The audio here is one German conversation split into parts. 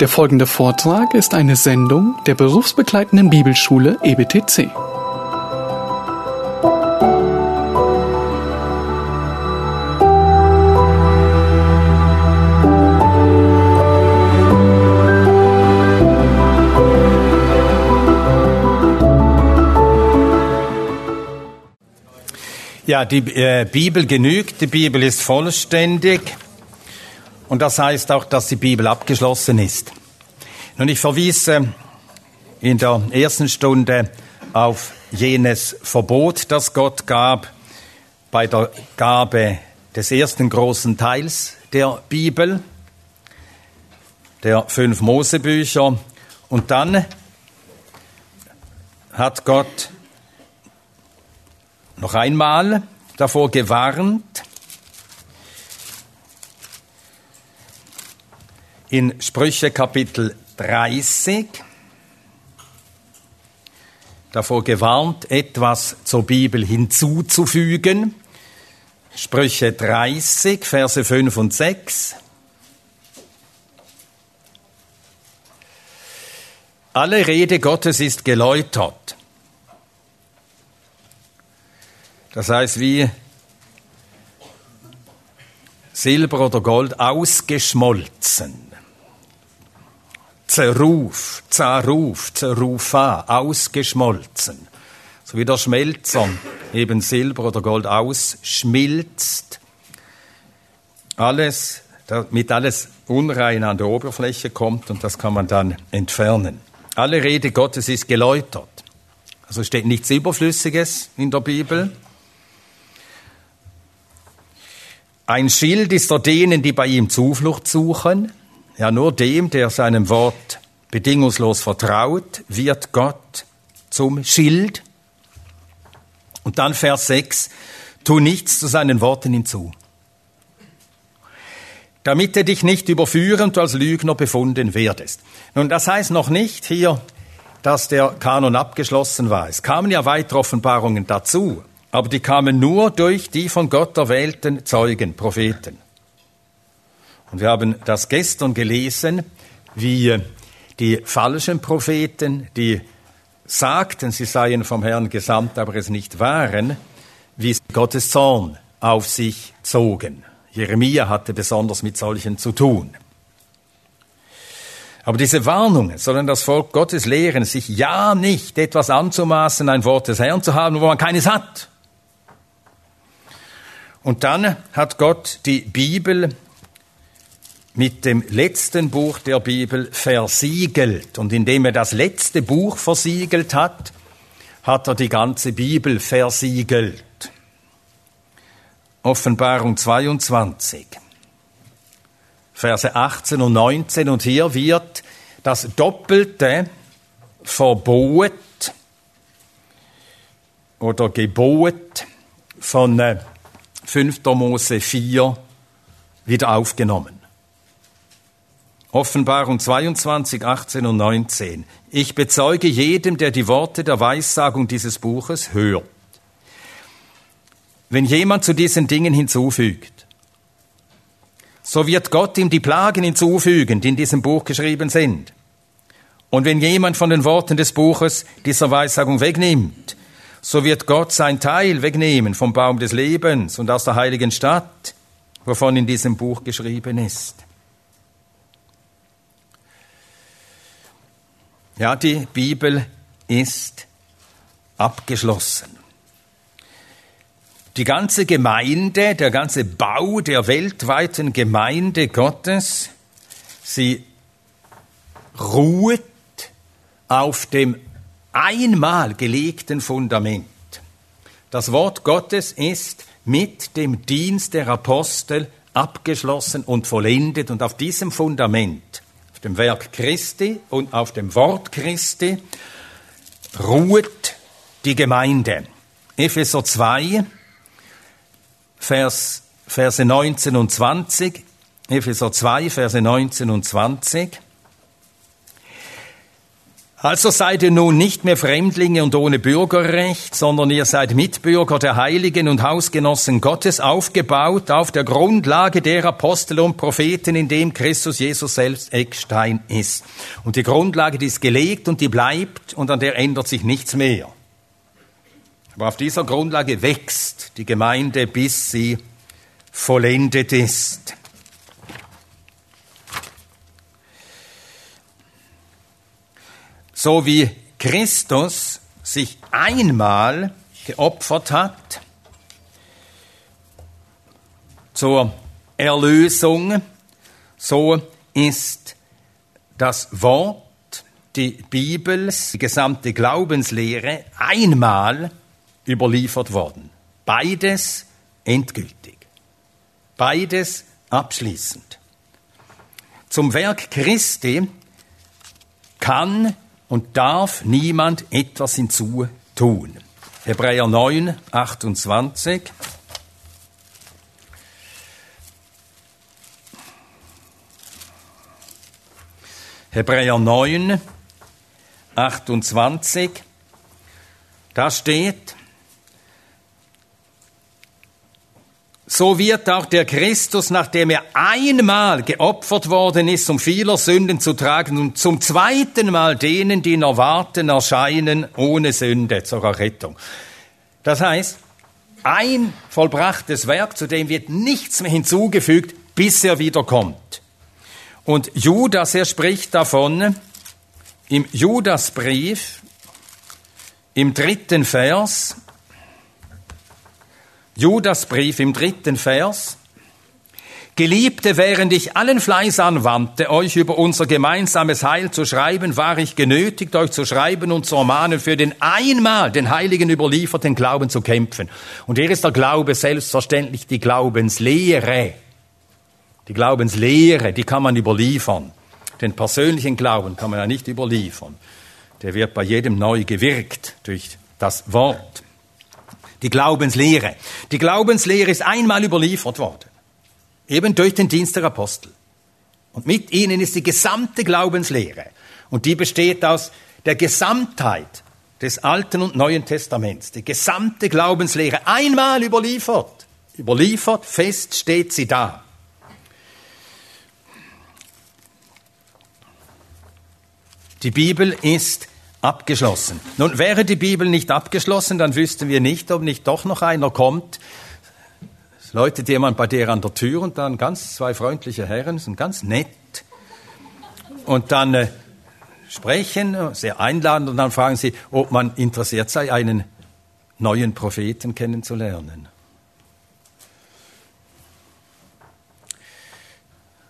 Der folgende Vortrag ist eine Sendung der berufsbegleitenden Bibelschule EBTC. Ja, die äh, Bibel genügt, die Bibel ist vollständig und das heißt auch, dass die Bibel abgeschlossen ist. Nun, ich verwiese in der ersten Stunde auf jenes Verbot, das Gott gab bei der Gabe des ersten großen Teils der Bibel, der fünf Mosebücher. Und dann hat Gott noch einmal davor gewarnt, in Sprüche Kapitel 30 davor gewarnt, etwas zur Bibel hinzuzufügen. Sprüche 30, Verse 5 und 6. Alle Rede Gottes ist geläutert. Das heißt, wie Silber oder Gold ausgeschmolzen. Zerruf, Zaruf, Zerrufa, ausgeschmolzen. So wie der Schmelzer eben Silber oder Gold ausschmilzt. Alles, damit alles unrein an der Oberfläche kommt und das kann man dann entfernen. Alle Rede Gottes ist geläutert. Also steht nichts Überflüssiges in der Bibel. Ein Schild ist er denen, die bei ihm Zuflucht suchen. Ja, nur dem, der seinem Wort bedingungslos vertraut, wird Gott zum Schild. Und dann Vers 6, tu nichts zu seinen Worten hinzu. Damit er dich nicht überführen und als Lügner befunden werdest. Nun, das heißt noch nicht hier, dass der Kanon abgeschlossen war. Es kamen ja weitere Offenbarungen dazu, aber die kamen nur durch die von Gott erwählten Zeugen, Propheten. Und wir haben das gestern gelesen, wie die falschen Propheten, die sagten, sie seien vom Herrn gesandt, aber es nicht waren, wie sie Gottes Zorn auf sich zogen. Jeremia hatte besonders mit solchen zu tun. Aber diese Warnungen sollen das Volk Gottes lehren, sich ja nicht etwas anzumaßen, ein Wort des Herrn zu haben, wo man keines hat. Und dann hat Gott die Bibel mit dem letzten Buch der Bibel versiegelt. Und indem er das letzte Buch versiegelt hat, hat er die ganze Bibel versiegelt. Offenbarung 22, Verse 18 und 19. Und hier wird das doppelte Verbot oder Gebot von 5. Äh, Mose 4 wieder aufgenommen. Offenbarung 22, 18 und 19. Ich bezeuge jedem, der die Worte der Weissagung dieses Buches hört. Wenn jemand zu diesen Dingen hinzufügt, so wird Gott ihm die Plagen hinzufügen, die in diesem Buch geschrieben sind. Und wenn jemand von den Worten des Buches dieser Weissagung wegnimmt, so wird Gott sein Teil wegnehmen vom Baum des Lebens und aus der heiligen Stadt, wovon in diesem Buch geschrieben ist. Ja, die Bibel ist abgeschlossen. Die ganze Gemeinde, der ganze Bau der weltweiten Gemeinde Gottes, sie ruht auf dem einmal gelegten Fundament. Das Wort Gottes ist mit dem Dienst der Apostel abgeschlossen und vollendet und auf diesem Fundament auf dem Werk Christi und auf dem Wort Christi ruht die Gemeinde. Epheser 2, Vers, Verse 19 und 20. Epheser 2, Verse 19 und 20. Also seid ihr nun nicht mehr Fremdlinge und ohne Bürgerrecht, sondern ihr seid Mitbürger der Heiligen und Hausgenossen Gottes, aufgebaut auf der Grundlage der Apostel und Propheten, in dem Christus Jesus selbst Eckstein ist. Und die Grundlage, die ist gelegt und die bleibt und an der ändert sich nichts mehr. Aber auf dieser Grundlage wächst die Gemeinde, bis sie vollendet ist. So wie Christus sich einmal geopfert hat zur Erlösung, so ist das Wort, die Bibel, die gesamte Glaubenslehre einmal überliefert worden. Beides endgültig. Beides abschließend. Zum Werk Christi kann und darf niemand etwas hinzutun. Hebräer 9, 28. Hebräer 9, 28. Da steht, so wird auch der Christus, nachdem er einmal geopfert worden ist, um vieler Sünden zu tragen, und zum zweiten Mal denen, die ihn erwarten, erscheinen ohne Sünde zur Errettung. Das heißt, ein vollbrachtes Werk, zu dem wird nichts mehr hinzugefügt, bis er wiederkommt. Und Judas, er spricht davon im Judasbrief, im dritten Vers, Judasbrief im dritten Vers. Geliebte, während ich allen Fleiß anwandte, euch über unser gemeinsames Heil zu schreiben, war ich genötigt, euch zu schreiben und zu ermahnen, für den einmal den Heiligen überlieferten Glauben zu kämpfen. Und hier ist der Glaube selbstverständlich die Glaubenslehre. Die Glaubenslehre, die kann man überliefern. Den persönlichen Glauben kann man ja nicht überliefern. Der wird bei jedem neu gewirkt durch das Wort die Glaubenslehre. Die Glaubenslehre ist einmal überliefert worden, eben durch den Dienst der Apostel. Und mit ihnen ist die gesamte Glaubenslehre. Und die besteht aus der Gesamtheit des Alten und Neuen Testaments. Die gesamte Glaubenslehre einmal überliefert. Überliefert, fest steht sie da. Die Bibel ist abgeschlossen. Nun, wäre die Bibel nicht abgeschlossen, dann wüssten wir nicht, ob nicht doch noch einer kommt. Es läutet jemand bei der an der Tür und dann ganz zwei freundliche Herren, sind ganz nett. Und dann äh, sprechen, sehr einladend, und dann fragen sie, ob man interessiert sei, einen neuen Propheten kennenzulernen.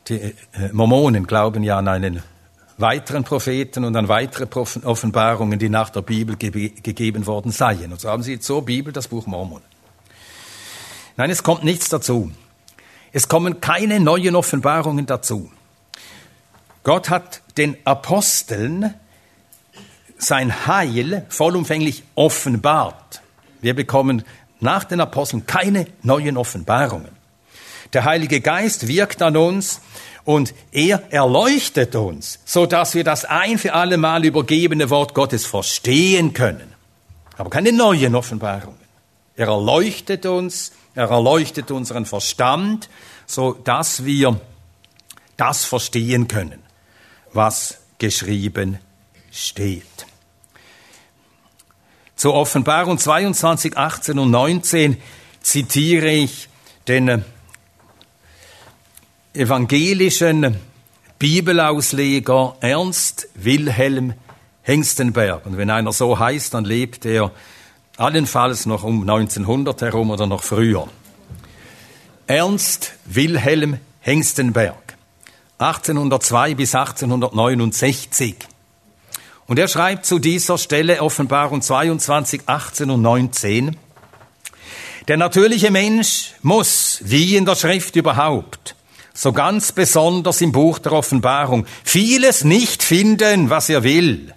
Die äh, Mormonen glauben ja an einen weiteren Propheten und an weitere Offenbarungen, die nach der Bibel ge gegeben worden seien. Und so haben sie zur Bibel das Buch Mormon. Nein, es kommt nichts dazu. Es kommen keine neuen Offenbarungen dazu. Gott hat den Aposteln sein Heil vollumfänglich offenbart. Wir bekommen nach den Aposteln keine neuen Offenbarungen. Der Heilige Geist wirkt an uns und er erleuchtet uns, so dass wir das ein für alle Mal übergebene Wort Gottes verstehen können. Aber keine neuen Offenbarungen. Er erleuchtet uns, er erleuchtet unseren Verstand, so dass wir das verstehen können, was geschrieben steht. Zur Offenbarung 22, 18 und 19 zitiere ich den evangelischen Bibelausleger Ernst Wilhelm Hengstenberg. Und wenn einer so heißt, dann lebt er allenfalls noch um 1900 herum oder noch früher. Ernst Wilhelm Hengstenberg, 1802 bis 1869. Und er schreibt zu dieser Stelle Offenbarung 22, 18 und 19, der natürliche Mensch muss, wie in der Schrift überhaupt, so ganz besonders im Buch der Offenbarung, vieles nicht finden, was er will.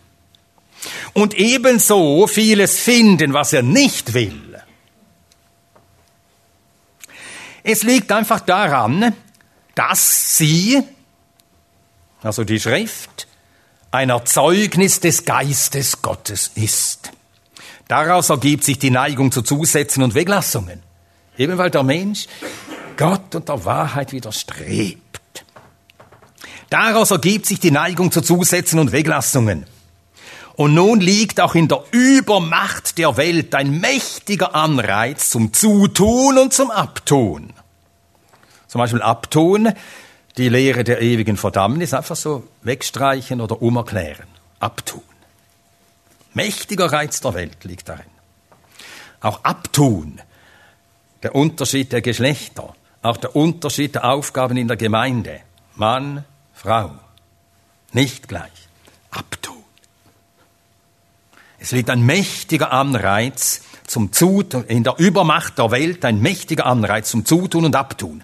Und ebenso vieles finden, was er nicht will. Es liegt einfach daran, dass sie, also die Schrift, ein Erzeugnis des Geistes Gottes ist. Daraus ergibt sich die Neigung zu Zusätzen und Weglassungen. Eben weil der Mensch Gott und der Wahrheit widerstrebt. Daraus ergibt sich die Neigung zu Zusätzen und Weglassungen. Und nun liegt auch in der Übermacht der Welt ein mächtiger Anreiz zum Zutun und zum Abtun. Zum Beispiel Abtun, die Lehre der ewigen Verdammnis, einfach so wegstreichen oder umerklären. Abtun. Mächtiger Reiz der Welt liegt darin. Auch Abtun, der Unterschied der Geschlechter, auch der Unterschied der Aufgaben in der Gemeinde. Mann, Frau. Nicht gleich. Abtun. Es liegt ein mächtiger Anreiz zum Zutun, in der Übermacht der Welt ein mächtiger Anreiz zum Zutun und Abtun.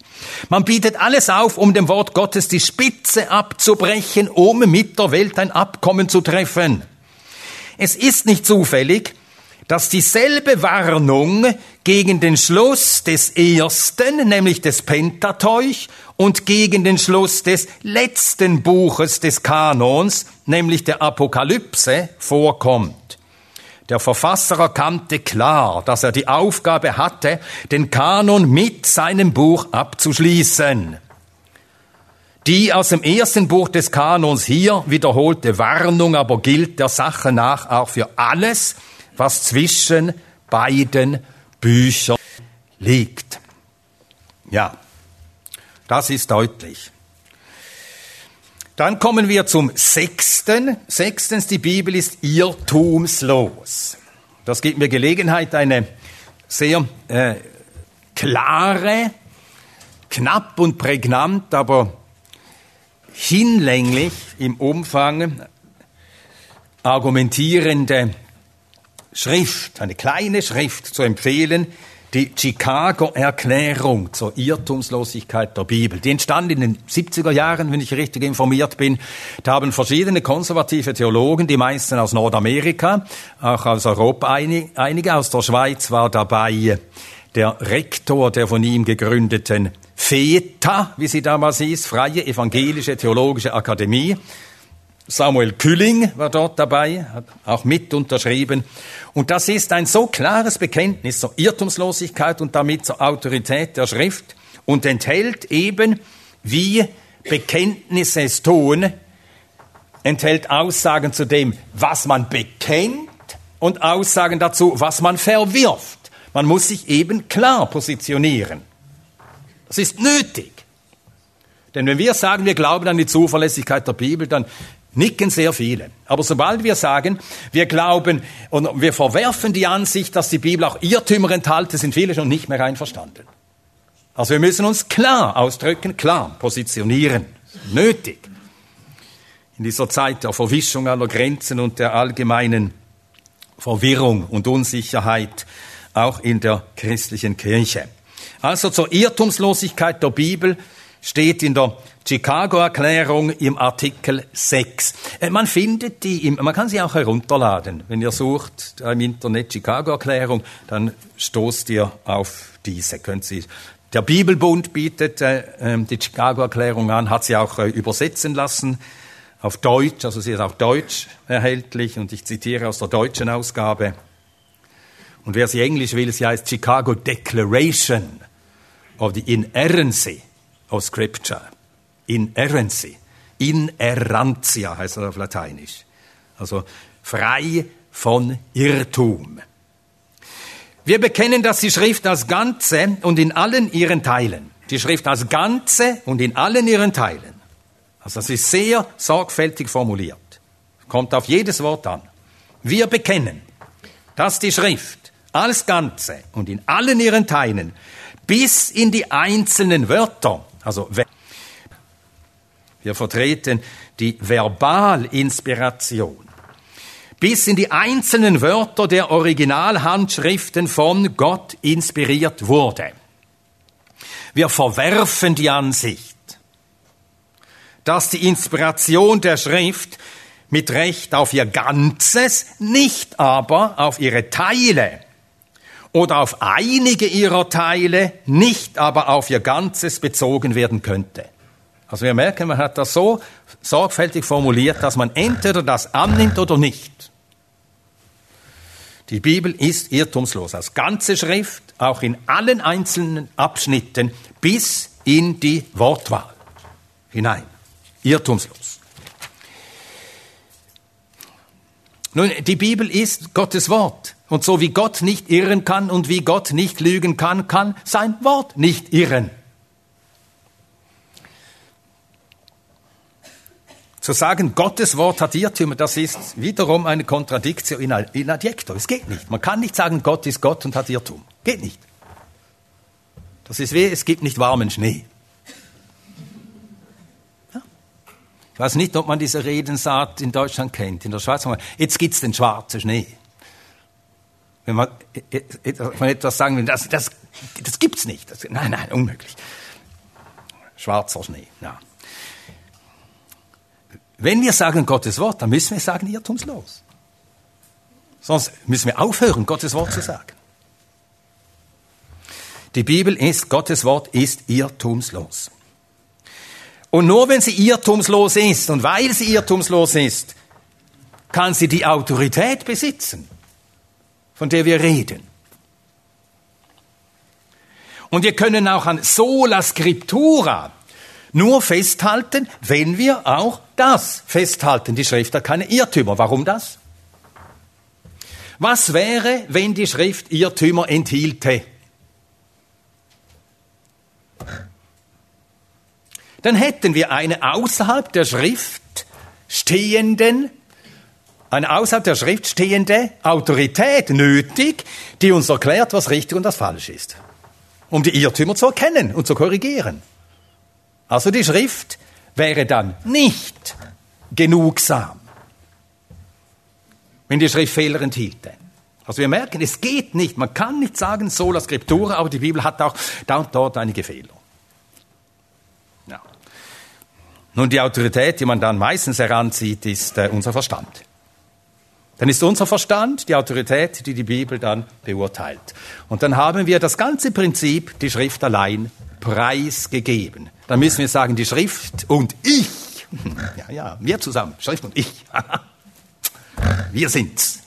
Man bietet alles auf, um dem Wort Gottes die Spitze abzubrechen, um mit der Welt ein Abkommen zu treffen. Es ist nicht zufällig, dass dieselbe Warnung gegen den Schluss des ersten, nämlich des Pentateuch, und gegen den Schluss des letzten Buches des Kanons, nämlich der Apokalypse, vorkommt. Der Verfasser erkannte klar, dass er die Aufgabe hatte, den Kanon mit seinem Buch abzuschließen. Die aus dem ersten Buch des Kanons hier wiederholte Warnung aber gilt der Sache nach auch für alles, was zwischen beiden Büchern liegt. Ja, das ist deutlich. Dann kommen wir zum sechsten. Sechstens, die Bibel ist irrtumslos. Das gibt mir Gelegenheit, eine sehr äh, klare, knapp und prägnant, aber hinlänglich im Umfang argumentierende Schrift, eine kleine Schrift zu empfehlen, die Chicago-Erklärung zur Irrtumslosigkeit der Bibel. Die entstand in den 70er Jahren, wenn ich richtig informiert bin. Da haben verschiedene konservative Theologen, die meisten aus Nordamerika, auch aus Europa, einige aus der Schweiz war dabei der Rektor der von ihm gegründeten FETA, wie sie damals hieß, Freie Evangelische Theologische Akademie, Samuel Külling war dort dabei, hat auch mit unterschrieben. Und das ist ein so klares Bekenntnis zur Irrtumslosigkeit und damit zur Autorität der Schrift und enthält eben, wie Bekenntnisse es tun, enthält Aussagen zu dem, was man bekennt und Aussagen dazu, was man verwirft. Man muss sich eben klar positionieren. Das ist nötig. Denn wenn wir sagen, wir glauben an die Zuverlässigkeit der Bibel, dann Nicken sehr viele. Aber sobald wir sagen, wir glauben und wir verwerfen die Ansicht, dass die Bibel auch Irrtümer enthalte, sind viele schon nicht mehr einverstanden. Also wir müssen uns klar ausdrücken, klar positionieren. Nötig. In dieser Zeit der Verwischung aller Grenzen und der allgemeinen Verwirrung und Unsicherheit, auch in der christlichen Kirche. Also zur Irrtumslosigkeit der Bibel steht in der Chicago-Erklärung im Artikel 6. Äh, man findet die, im, man kann sie auch herunterladen. Wenn ihr sucht im Internet Chicago-Erklärung, dann stoßt ihr auf diese. Könnt Sie der Bibelbund bietet äh, ähm, die Chicago-Erklärung an, hat sie auch äh, übersetzen lassen auf Deutsch, also sie ist auch deutsch erhältlich und ich zitiere aus der deutschen Ausgabe. Und wer sie englisch will, sie heißt Chicago Declaration of the Inerrancy of Scripture. Inerrancy. Inerrantia heißt er auf Lateinisch. Also frei von Irrtum. Wir bekennen, dass die Schrift als Ganze und in allen ihren Teilen, die Schrift als Ganze und in allen ihren Teilen, also das ist sehr sorgfältig formuliert, kommt auf jedes Wort an. Wir bekennen, dass die Schrift als Ganze und in allen ihren Teilen bis in die einzelnen Wörter, also wir vertreten die Verbalinspiration. Bis in die einzelnen Wörter der Originalhandschriften von Gott inspiriert wurde. Wir verwerfen die Ansicht, dass die Inspiration der Schrift mit Recht auf ihr Ganzes, nicht aber auf ihre Teile oder auf einige ihrer Teile, nicht aber auf ihr Ganzes bezogen werden könnte. Also wir merken, man hat das so sorgfältig formuliert, dass man entweder das annimmt oder nicht. Die Bibel ist irrtumslos. Als ganze Schrift, auch in allen einzelnen Abschnitten, bis in die Wortwahl hinein. Irrtumslos. Nun, die Bibel ist Gottes Wort. Und so wie Gott nicht irren kann und wie Gott nicht lügen kann, kann sein Wort nicht irren. Zu sagen, Gottes Wort hat Irrtümer, das ist wiederum eine Kontradiktion in, adjecto. Es geht nicht. Man kann nicht sagen, Gott ist Gott und hat Irrtum. Geht nicht. Das ist wie, es gibt nicht warmen Schnee. Ja. Ich weiß nicht, ob man diese Redensart in Deutschland kennt. In der Schweiz sagen wir, jetzt gibt's den schwarzen Schnee. Wenn man, wenn äh, äh, man etwas sagen will, das, das, das gibt's nicht. Das, nein, nein, unmöglich. Schwarzer Schnee, ja. Wenn wir sagen Gottes Wort, dann müssen wir sagen irrtumslos. Sonst müssen wir aufhören, Gottes Wort zu sagen. Die Bibel ist, Gottes Wort ist irrtumslos. Und nur wenn sie irrtumslos ist und weil sie irrtumslos ist, kann sie die Autorität besitzen, von der wir reden. Und wir können auch an sola scriptura nur festhalten, wenn wir auch das festhalten. Die Schrift hat keine Irrtümer. Warum das? Was wäre, wenn die Schrift Irrtümer enthielte? Dann hätten wir eine außerhalb der Schrift stehenden, eine außerhalb der Schrift stehende Autorität nötig, die uns erklärt, was richtig und was falsch ist, um die Irrtümer zu erkennen und zu korrigieren. Also die Schrift wäre dann nicht genugsam, wenn die Schrift Fehler enthielte. Also wir merken, es geht nicht. Man kann nicht sagen sola scriptura, aber die Bibel hat auch da und dort einige Fehler. Ja. Nun, die Autorität, die man dann meistens heranzieht, ist äh, unser Verstand. Dann ist unser Verstand die Autorität, die die Bibel dann beurteilt. Und dann haben wir das ganze Prinzip, die Schrift allein, preisgegeben. Dann müssen wir sagen, die Schrift und ich. Ja, ja, wir zusammen, Schrift und ich. Wir sind's.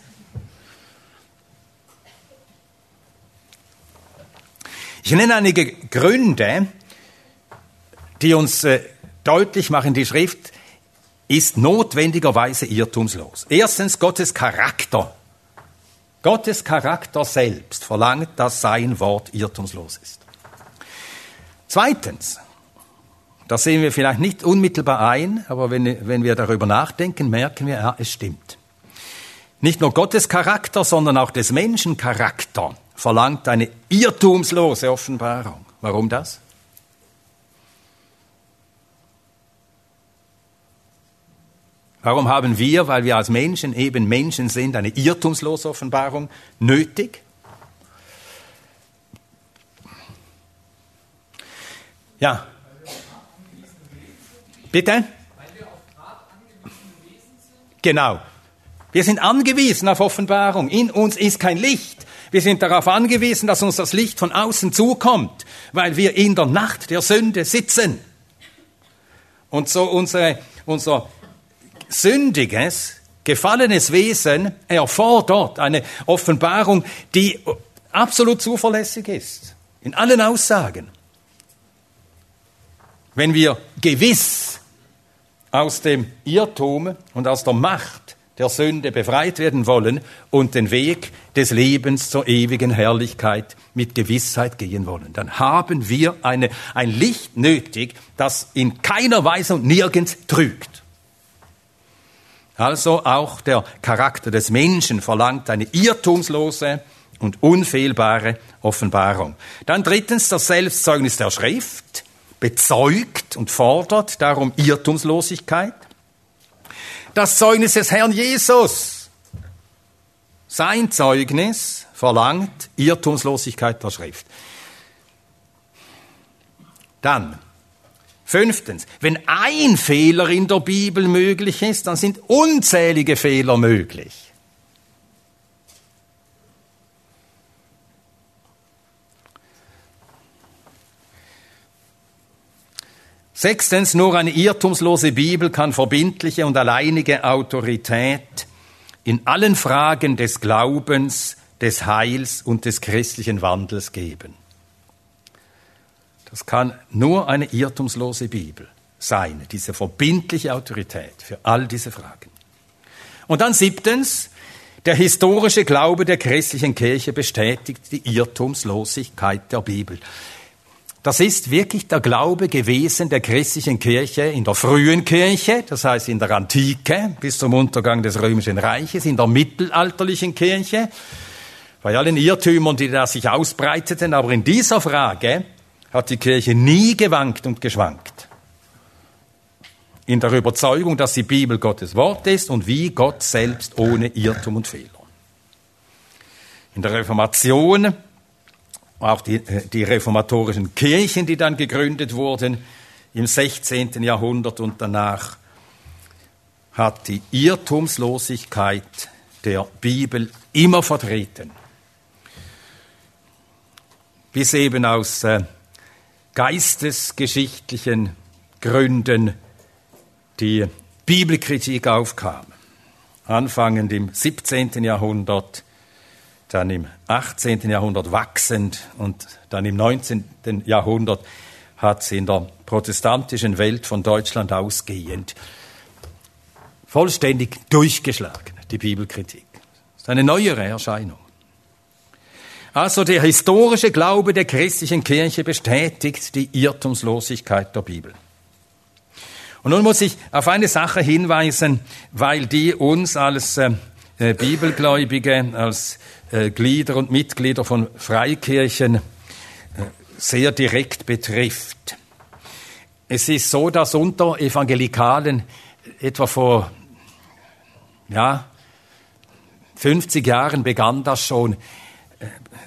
Ich nenne einige Gründe, die uns äh, deutlich machen, die Schrift ist notwendigerweise irrtumslos. Erstens Gottes Charakter. Gottes Charakter selbst verlangt, dass sein Wort irrtumslos ist. Zweitens, das sehen wir vielleicht nicht unmittelbar ein, aber wenn, wenn wir darüber nachdenken, merken wir, ja, es stimmt. Nicht nur Gottes Charakter, sondern auch des Menschen Charakter verlangt eine irrtumslose Offenbarung. Warum das? Warum haben wir, weil wir als Menschen eben Menschen sind, eine irrtumslose Offenbarung nötig? Ja. Bitte? Genau. Wir sind angewiesen auf Offenbarung. In uns ist kein Licht. Wir sind darauf angewiesen, dass uns das Licht von außen zukommt, weil wir in der Nacht der Sünde sitzen. Und so unsere, unser sündiges, gefallenes Wesen erfordert eine Offenbarung, die absolut zuverlässig ist. In allen Aussagen. Wenn wir gewiss aus dem Irrtum und aus der Macht der Sünde befreit werden wollen und den Weg des Lebens zur ewigen Herrlichkeit mit Gewissheit gehen wollen, dann haben wir eine, ein Licht nötig, das in keiner Weise und nirgends trügt. Also auch der Charakter des Menschen verlangt eine irrtumslose und unfehlbare Offenbarung. Dann drittens das Selbstzeugnis der Schrift bezeugt und fordert darum Irrtumslosigkeit. Das Zeugnis des Herrn Jesus, sein Zeugnis verlangt Irrtumslosigkeit der Schrift. Dann, fünftens, wenn ein Fehler in der Bibel möglich ist, dann sind unzählige Fehler möglich. Sechstens, nur eine irrtumslose Bibel kann verbindliche und alleinige Autorität in allen Fragen des Glaubens, des Heils und des christlichen Wandels geben. Das kann nur eine irrtumslose Bibel sein, diese verbindliche Autorität für all diese Fragen. Und dann siebtens, der historische Glaube der christlichen Kirche bestätigt die Irrtumslosigkeit der Bibel. Das ist wirklich der Glaube gewesen der christlichen Kirche in der frühen Kirche, das heißt in der Antike bis zum Untergang des Römischen Reiches, in der mittelalterlichen Kirche, bei allen Irrtümern, die da sich ausbreiteten, aber in dieser Frage hat die Kirche nie gewankt und geschwankt. In der Überzeugung, dass die Bibel Gottes Wort ist und wie Gott selbst ohne Irrtum und Fehler. In der Reformation auch die, äh, die reformatorischen Kirchen, die dann gegründet wurden im 16. Jahrhundert und danach, hat die Irrtumslosigkeit der Bibel immer vertreten. Bis eben aus äh, geistesgeschichtlichen Gründen die Bibelkritik aufkam. Anfangend im 17. Jahrhundert dann im 18. Jahrhundert wachsend und dann im 19. Jahrhundert hat sie in der protestantischen Welt von Deutschland ausgehend vollständig durchgeschlagen, die Bibelkritik. Das ist eine neuere Erscheinung. Also der historische Glaube der christlichen Kirche bestätigt die Irrtumslosigkeit der Bibel. Und nun muss ich auf eine Sache hinweisen, weil die uns als äh, äh Bibelgläubige, als äh, Glieder und Mitglieder von Freikirchen äh, sehr direkt betrifft. Es ist so, dass unter Evangelikalen etwa vor ja, 50 Jahren begann das schon,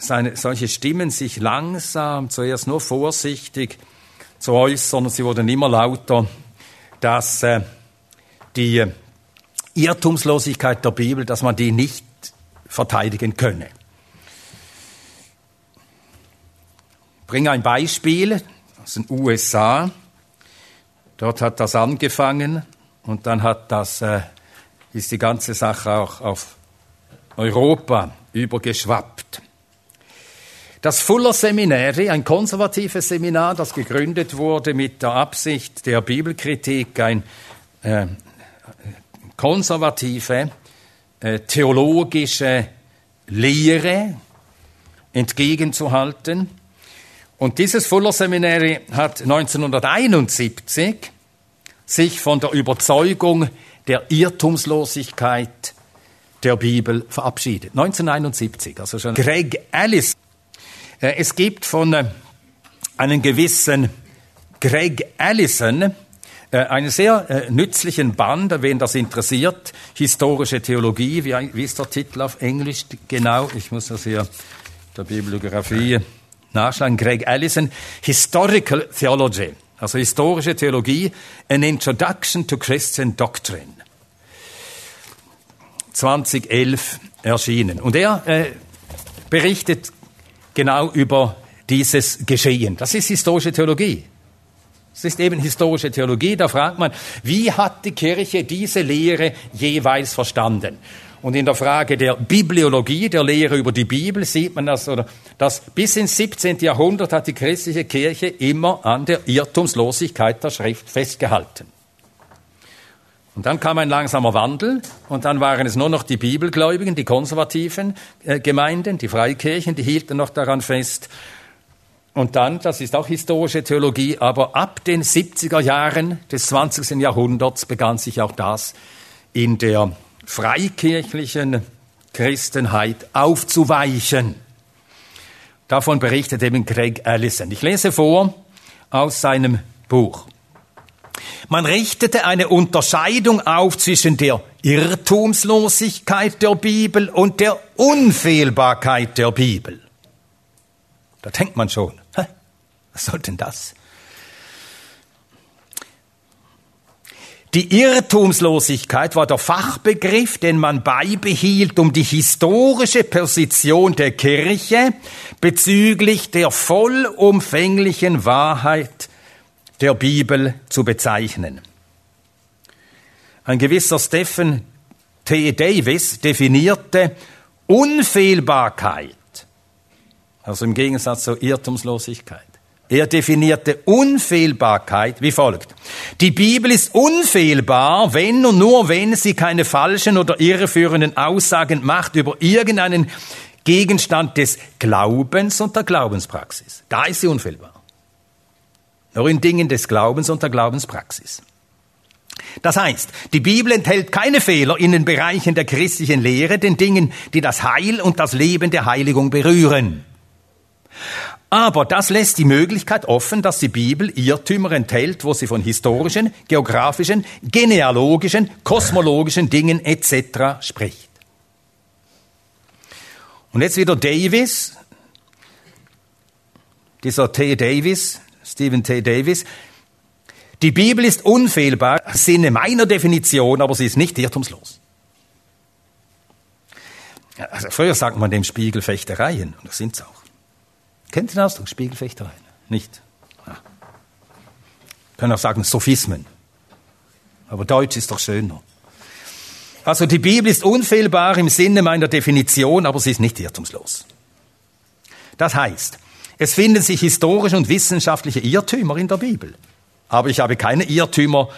seine, solche Stimmen sich langsam, zuerst nur vorsichtig zu äußern, sie wurden immer lauter, dass äh, die Irrtumslosigkeit der Bibel, dass man die nicht verteidigen könne. Ich bringe ein Beispiel aus den USA. Dort hat das angefangen und dann hat das, äh, ist die ganze Sache auch auf Europa übergeschwappt. Das Fuller Seminary, ein konservatives Seminar, das gegründet wurde mit der Absicht der Bibelkritik, ein äh, konservative äh, theologische Lehre entgegenzuhalten. Und dieses Fuller Seminary hat 1971 sich von der Überzeugung der Irrtumslosigkeit der Bibel verabschiedet. 1971, also schon Greg Ellis. Äh, es gibt von äh, einem gewissen Greg Allison äh, einen sehr nützlichen Band, wen das interessiert, historische Theologie, wie, wie ist der Titel auf Englisch genau? Ich muss das hier der Bibliografie nachschlagen. Greg Allison, Historical Theology, also historische Theologie, An Introduction to Christian Doctrine. 2011 erschienen. Und er äh, berichtet genau über dieses Geschehen. Das ist historische Theologie. Es ist eben historische Theologie. Da fragt man, wie hat die Kirche diese Lehre jeweils verstanden? Und in der Frage der Bibliologie, der Lehre über die Bibel, sieht man das, oder, dass bis ins 17. Jahrhundert hat die christliche Kirche immer an der Irrtumslosigkeit der Schrift festgehalten. Und dann kam ein langsamer Wandel und dann waren es nur noch die Bibelgläubigen, die konservativen äh, Gemeinden, die Freikirchen, die hielten noch daran fest. Und dann, das ist auch historische Theologie, aber ab den 70er Jahren des 20. Jahrhunderts begann sich auch das in der freikirchlichen Christenheit aufzuweichen. Davon berichtet eben Craig Allison. Ich lese vor aus seinem Buch. Man richtete eine Unterscheidung auf zwischen der Irrtumslosigkeit der Bibel und der Unfehlbarkeit der Bibel. Da denkt man schon, was soll denn das? Die Irrtumslosigkeit war der Fachbegriff, den man beibehielt, um die historische Position der Kirche bezüglich der vollumfänglichen Wahrheit der Bibel zu bezeichnen. Ein gewisser Stephen T. Davis definierte Unfehlbarkeit, also im Gegensatz zur Irrtumslosigkeit. Er definierte Unfehlbarkeit wie folgt. Die Bibel ist unfehlbar, wenn und nur wenn sie keine falschen oder irreführenden Aussagen macht über irgendeinen Gegenstand des Glaubens und der Glaubenspraxis. Da ist sie unfehlbar. Nur in Dingen des Glaubens und der Glaubenspraxis. Das heißt, die Bibel enthält keine Fehler in den Bereichen der christlichen Lehre, den Dingen, die das Heil und das Leben der Heiligung berühren. Aber das lässt die Möglichkeit offen, dass die Bibel Irrtümer enthält, wo sie von historischen, geografischen, genealogischen, kosmologischen Dingen etc. spricht. Und jetzt wieder Davis, dieser T. Davis, Stephen T. Davis. Die Bibel ist unfehlbar, Sinne meiner Definition, aber sie ist nicht irrtumslos. Also früher sagt man dem Spiegel Fechtereien, und das sind es auch. Kennt ihr den Ausdruck Spiegelfechtereien? Nicht? Ja. Können auch sagen Sophismen. Aber Deutsch ist doch schöner. Also die Bibel ist unfehlbar im Sinne meiner Definition, aber sie ist nicht irrtumslos. Das heißt, es finden sich historische und wissenschaftliche Irrtümer in der Bibel. Aber ich habe keine Irrtümer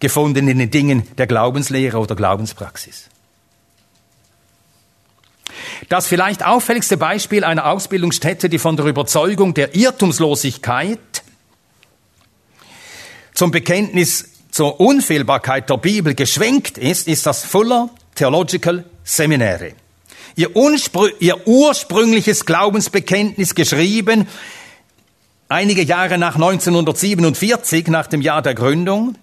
gefunden in den Dingen der Glaubenslehre oder Glaubenspraxis. Das vielleicht auffälligste Beispiel einer Ausbildungsstätte, die von der Überzeugung der Irrtumslosigkeit zum Bekenntnis zur Unfehlbarkeit der Bibel geschwenkt ist, ist das Fuller Theological Seminary. Ihr, ihr ursprüngliches Glaubensbekenntnis geschrieben, einige Jahre nach 1947, nach dem Jahr der Gründung,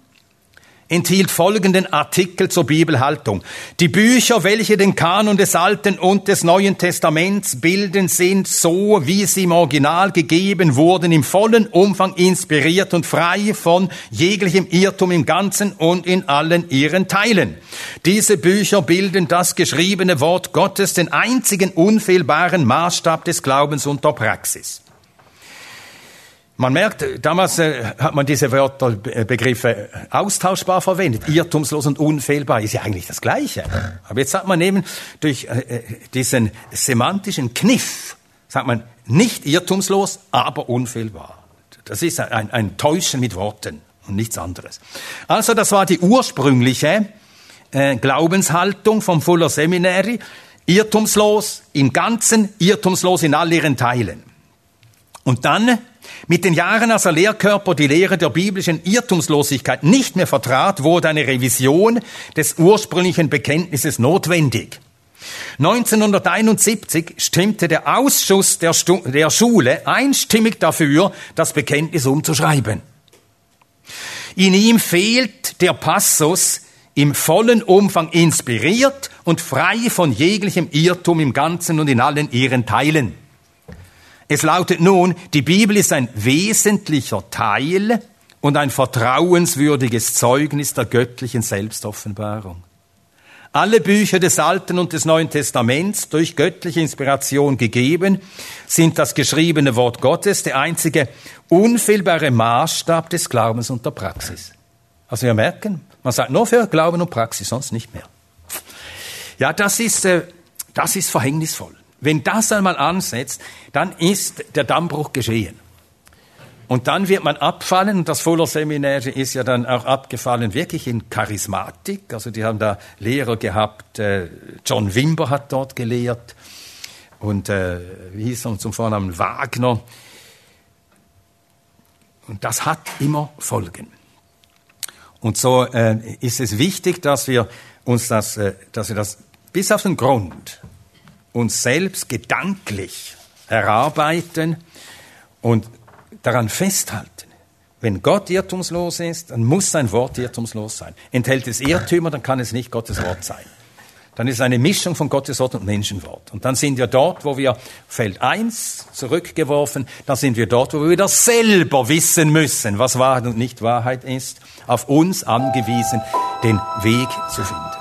enthielt folgenden Artikel zur Bibelhaltung. Die Bücher, welche den Kanon des Alten und des Neuen Testaments bilden, sind so, wie sie im Original gegeben wurden, im vollen Umfang inspiriert und frei von jeglichem Irrtum im Ganzen und in allen ihren Teilen. Diese Bücher bilden das geschriebene Wort Gottes, den einzigen unfehlbaren Maßstab des Glaubens und der Praxis. Man merkt, damals äh, hat man diese Wörter, äh, Begriffe austauschbar verwendet. Irrtumslos und unfehlbar ist ja eigentlich das Gleiche. Aber jetzt sagt man eben durch äh, äh, diesen semantischen Kniff, sagt man nicht irrtumslos, aber unfehlbar. Das ist ein, ein Täuschen mit Worten und nichts anderes. Also das war die ursprüngliche äh, Glaubenshaltung vom Fuller Seminary. Irrtumslos im Ganzen, irrtumslos in all ihren Teilen. Und dann mit den Jahren, als der Lehrkörper die Lehre der biblischen Irrtumslosigkeit nicht mehr vertrat, wurde eine Revision des ursprünglichen Bekenntnisses notwendig. 1971 stimmte der Ausschuss der, Stu der Schule einstimmig dafür, das Bekenntnis umzuschreiben. In ihm fehlt der Passus im vollen Umfang inspiriert und frei von jeglichem Irrtum im Ganzen und in allen ihren Teilen. Es lautet nun, die Bibel ist ein wesentlicher Teil und ein vertrauenswürdiges Zeugnis der göttlichen Selbstoffenbarung. Alle Bücher des Alten und des Neuen Testaments durch göttliche Inspiration gegeben, sind das geschriebene Wort Gottes, der einzige unfehlbare Maßstab des Glaubens und der Praxis. Also wir merken, man sagt nur für Glauben und Praxis, sonst nicht mehr. Ja, das ist, äh, das ist verhängnisvoll. Wenn das einmal ansetzt, dann ist der Dammbruch geschehen. Und dann wird man abfallen, und das Fuller Seminar ist ja dann auch abgefallen, wirklich in Charismatik. Also die haben da Lehrer gehabt, äh, John Wimber hat dort gelehrt und äh, wie hieß er zum Vornamen Wagner. Und das hat immer Folgen. Und so äh, ist es wichtig, dass wir uns das, äh, dass wir das bis auf den Grund uns selbst gedanklich erarbeiten und daran festhalten. Wenn Gott irrtumslos ist, dann muss sein Wort irrtumslos sein. Enthält es Irrtümer, dann kann es nicht Gottes Wort sein. Dann ist es eine Mischung von Gottes Wort und Menschenwort. Und dann sind wir dort, wo wir Feld 1 zurückgeworfen, dann sind wir dort, wo wir wieder selber wissen müssen, was Wahrheit und nicht Wahrheit ist, auf uns angewiesen, den Weg zu finden.